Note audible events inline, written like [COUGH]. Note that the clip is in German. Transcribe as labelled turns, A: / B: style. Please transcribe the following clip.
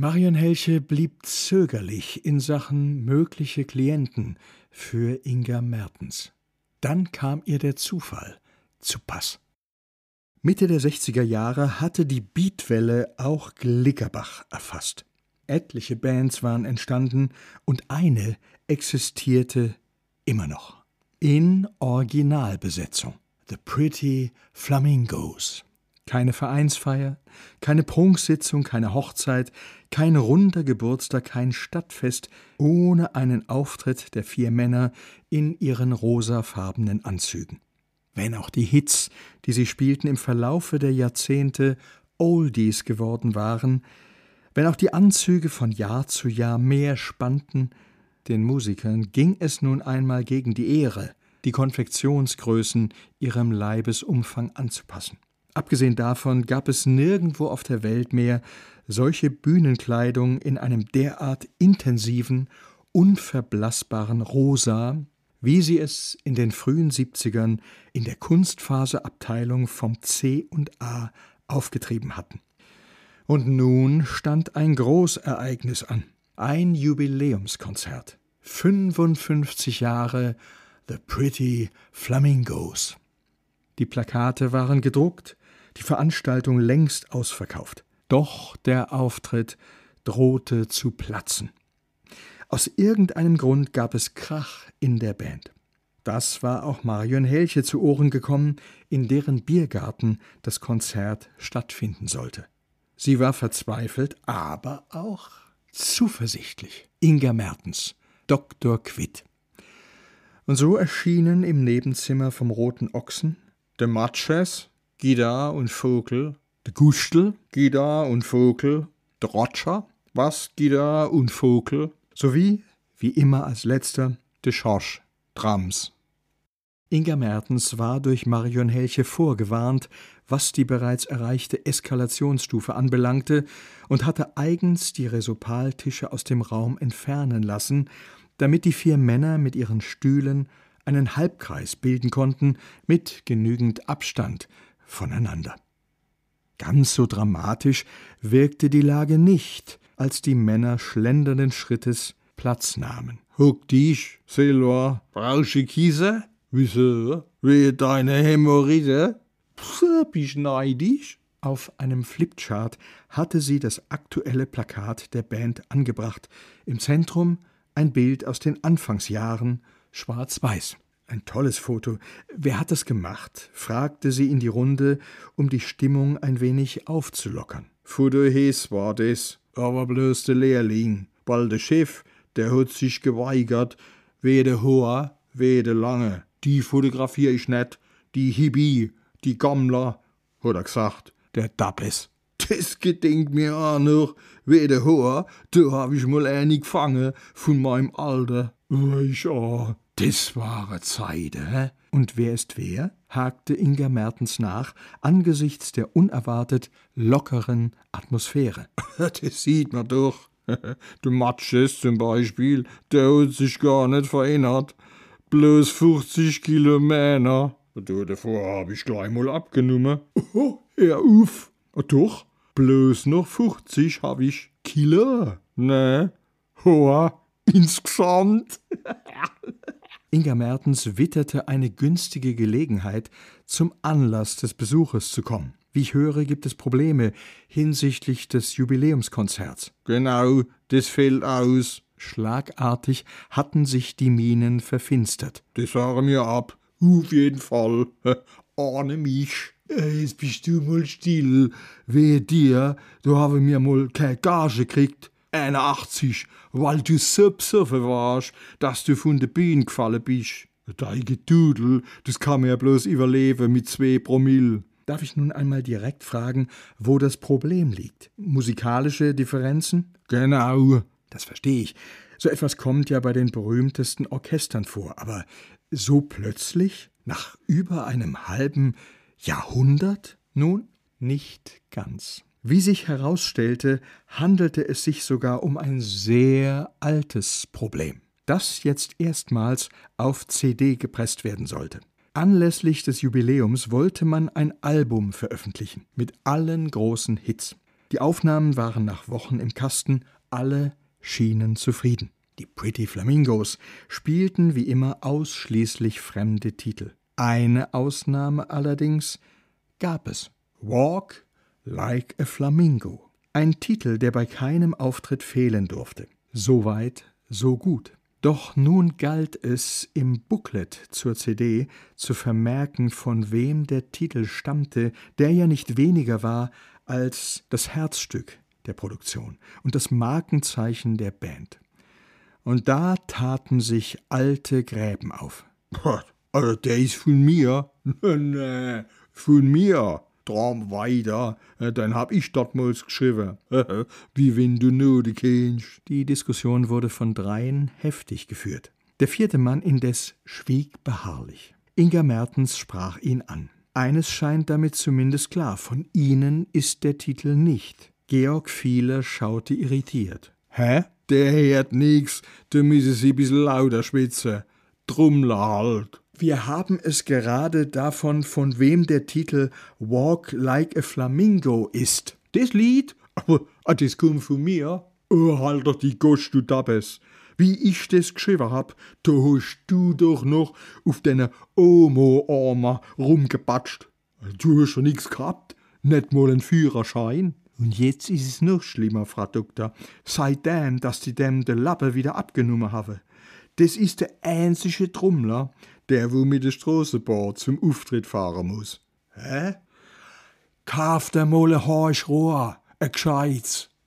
A: Marion Helche blieb zögerlich in Sachen mögliche Klienten für Inga Mertens. Dann kam ihr der Zufall zu Pass. Mitte der 60er Jahre hatte die Beatwelle auch Glickerbach erfasst. Etliche Bands waren entstanden und eine existierte immer noch. In Originalbesetzung. The Pretty Flamingos. Keine Vereinsfeier, keine Prunksitzung, keine Hochzeit, kein runder Geburtstag, kein Stadtfest ohne einen Auftritt der vier Männer in ihren rosafarbenen Anzügen. Wenn auch die Hits, die sie spielten, im Verlaufe der Jahrzehnte Oldies geworden waren, wenn auch die Anzüge von Jahr zu Jahr mehr spannten, den Musikern ging es nun einmal gegen die Ehre, die Konfektionsgrößen ihrem Leibesumfang anzupassen. Abgesehen davon gab es nirgendwo auf der Welt mehr solche Bühnenkleidung in einem derart intensiven, unverblassbaren Rosa, wie sie es in den frühen 70ern in der Kunstfaserabteilung vom C und A aufgetrieben hatten. Und nun stand ein Großereignis an, ein Jubiläumskonzert. 55 Jahre The Pretty Flamingos. Die Plakate waren gedruckt, die Veranstaltung längst ausverkauft. Doch der Auftritt drohte zu platzen. Aus irgendeinem Grund gab es Krach in der Band. Das war auch Marion Helche zu Ohren gekommen, in deren Biergarten das Konzert stattfinden sollte. Sie war verzweifelt, aber auch zuversichtlich. Inga Mertens, Dr. Quitt. Und so erschienen im Nebenzimmer vom Roten Ochsen de Matches, Gida und Vogel, de Gustel, Gida und Vogel, de Roger, was? Gida und Vogel, sowie, wie immer als letzter, de Schorsch, Drams. Inga Mertens war durch Marion Helche vorgewarnt, was die bereits erreichte Eskalationsstufe anbelangte, und hatte eigens die Resopaltische aus dem Raum entfernen lassen, damit die vier Männer mit ihren Stühlen einen Halbkreis bilden konnten, mit genügend Abstand voneinander. Ganz so dramatisch wirkte die Lage nicht, als die Männer schlendernden Schrittes Platz nahmen.
B: Huck dich, Silva, brauchst Kiese? Wieso? Wie deine Hämorrhoide? Bist neidisch?
A: Auf einem Flipchart hatte sie das aktuelle Plakat der Band angebracht. Im Zentrum ein Bild aus den Anfangsjahren, schwarz-weiß. Ein tolles Foto. Wer hat es gemacht? fragte sie in die Runde, um die Stimmung ein wenig aufzulockern.
B: Der Hes war das, aber bloß der Lehrling. Weil der Chef, der hat sich geweigert, weder hoher, weder lange. Die fotografiere ich net, die Hibi, die Gammler, hat er gesagt, der Dappes. Das gedenkt mir auch noch, weder hoher, da hab ich mal eine gefangen von meinem Alter. Ich auch.
A: Das war Zeit, hä? Und wer ist wer? hakte Inga Mertens nach, angesichts der unerwartet lockeren Atmosphäre. [LAUGHS]
B: das sieht man doch. [LAUGHS] Der Matsches zum Beispiel, der hat sich gar nicht verändert. Bloß 50 Kilo Männer. Du, davor hab ich gleich mal abgenommen. Oh, hör auf. Doch, bloß noch 50 hab ich Kilo. Ne, hoa, insgesamt. [LAUGHS]
A: Inga Mertens witterte eine günstige Gelegenheit, zum Anlass des Besuches zu kommen. Wie ich höre, gibt es Probleme hinsichtlich des Jubiläumskonzerts.
B: Genau, das fällt aus.
A: Schlagartig hatten sich die Mienen verfinstert.
B: Das sagen wir ab. Auf jeden Fall. [LAUGHS] Ahne mich. Jetzt bist du mal still. Wehe dir, du habe mir mal keine Gage gekriegt. 81, weil du so besoffen warst, dass du von der Bühne gefallen bist. Dein Gedudel, das kann man ja bloß überleben mit zwei Promille.
A: Darf ich nun einmal direkt fragen, wo das Problem liegt? Musikalische Differenzen?
B: Genau.
A: Das verstehe ich. So etwas kommt ja bei den berühmtesten Orchestern vor, aber so plötzlich, nach über einem halben Jahrhundert? Nun, nicht ganz. Wie sich herausstellte, handelte es sich sogar um ein sehr altes Problem, das jetzt erstmals auf CD gepresst werden sollte. Anlässlich des Jubiläums wollte man ein Album veröffentlichen mit allen großen Hits. Die Aufnahmen waren nach Wochen im Kasten, alle schienen zufrieden. Die Pretty Flamingos spielten wie immer ausschließlich fremde Titel. Eine Ausnahme allerdings gab es. Walk like a Flamingo. Ein Titel, der bei keinem Auftritt fehlen durfte. So weit, so gut. Doch nun galt es, im Booklet zur CD zu vermerken, von wem der Titel stammte, der ja nicht weniger war als das Herzstück der Produktion und das Markenzeichen der Band. Und da taten sich alte Gräben auf.
B: Also der ist von mir. [LAUGHS] nee, von mir. Drum weiter, dann hab ich dortmals geschrieben. Wie wenn du nur die kennst.
A: Die Diskussion wurde von dreien heftig geführt. Der vierte Mann indes schwieg beharrlich. Inga Mertens sprach ihn an. Eines scheint damit zumindest klar, von Ihnen ist der Titel nicht. Georg Fieler schaute irritiert.
B: Hä? Der hört nix, da müsse sie bis lauter schwitzen. Trummler halt.
A: Wir haben es gerade davon, von wem der Titel Walk Like a Flamingo ist.
B: Das Lied? Aber ah, das kommt von mir. Oh, halt doch die Gosch, du Dabbes. Wie ich das geschrieben hab, da hast du doch noch auf deine Omo-Armer rumgepatscht. Du hast schon nix gehabt, nicht mal einen Führerschein.
A: Und jetzt ist es noch schlimmer, Frau Doktor. Seitdem, dass die dem de Lappe wieder abgenommen habe. Das ist der einzige Trommler,
B: der wo mit der Strassenbahn zum Auftritt fahren muss.
A: Hä? Kauf der mal ein Horchrohr, ein Gescheites.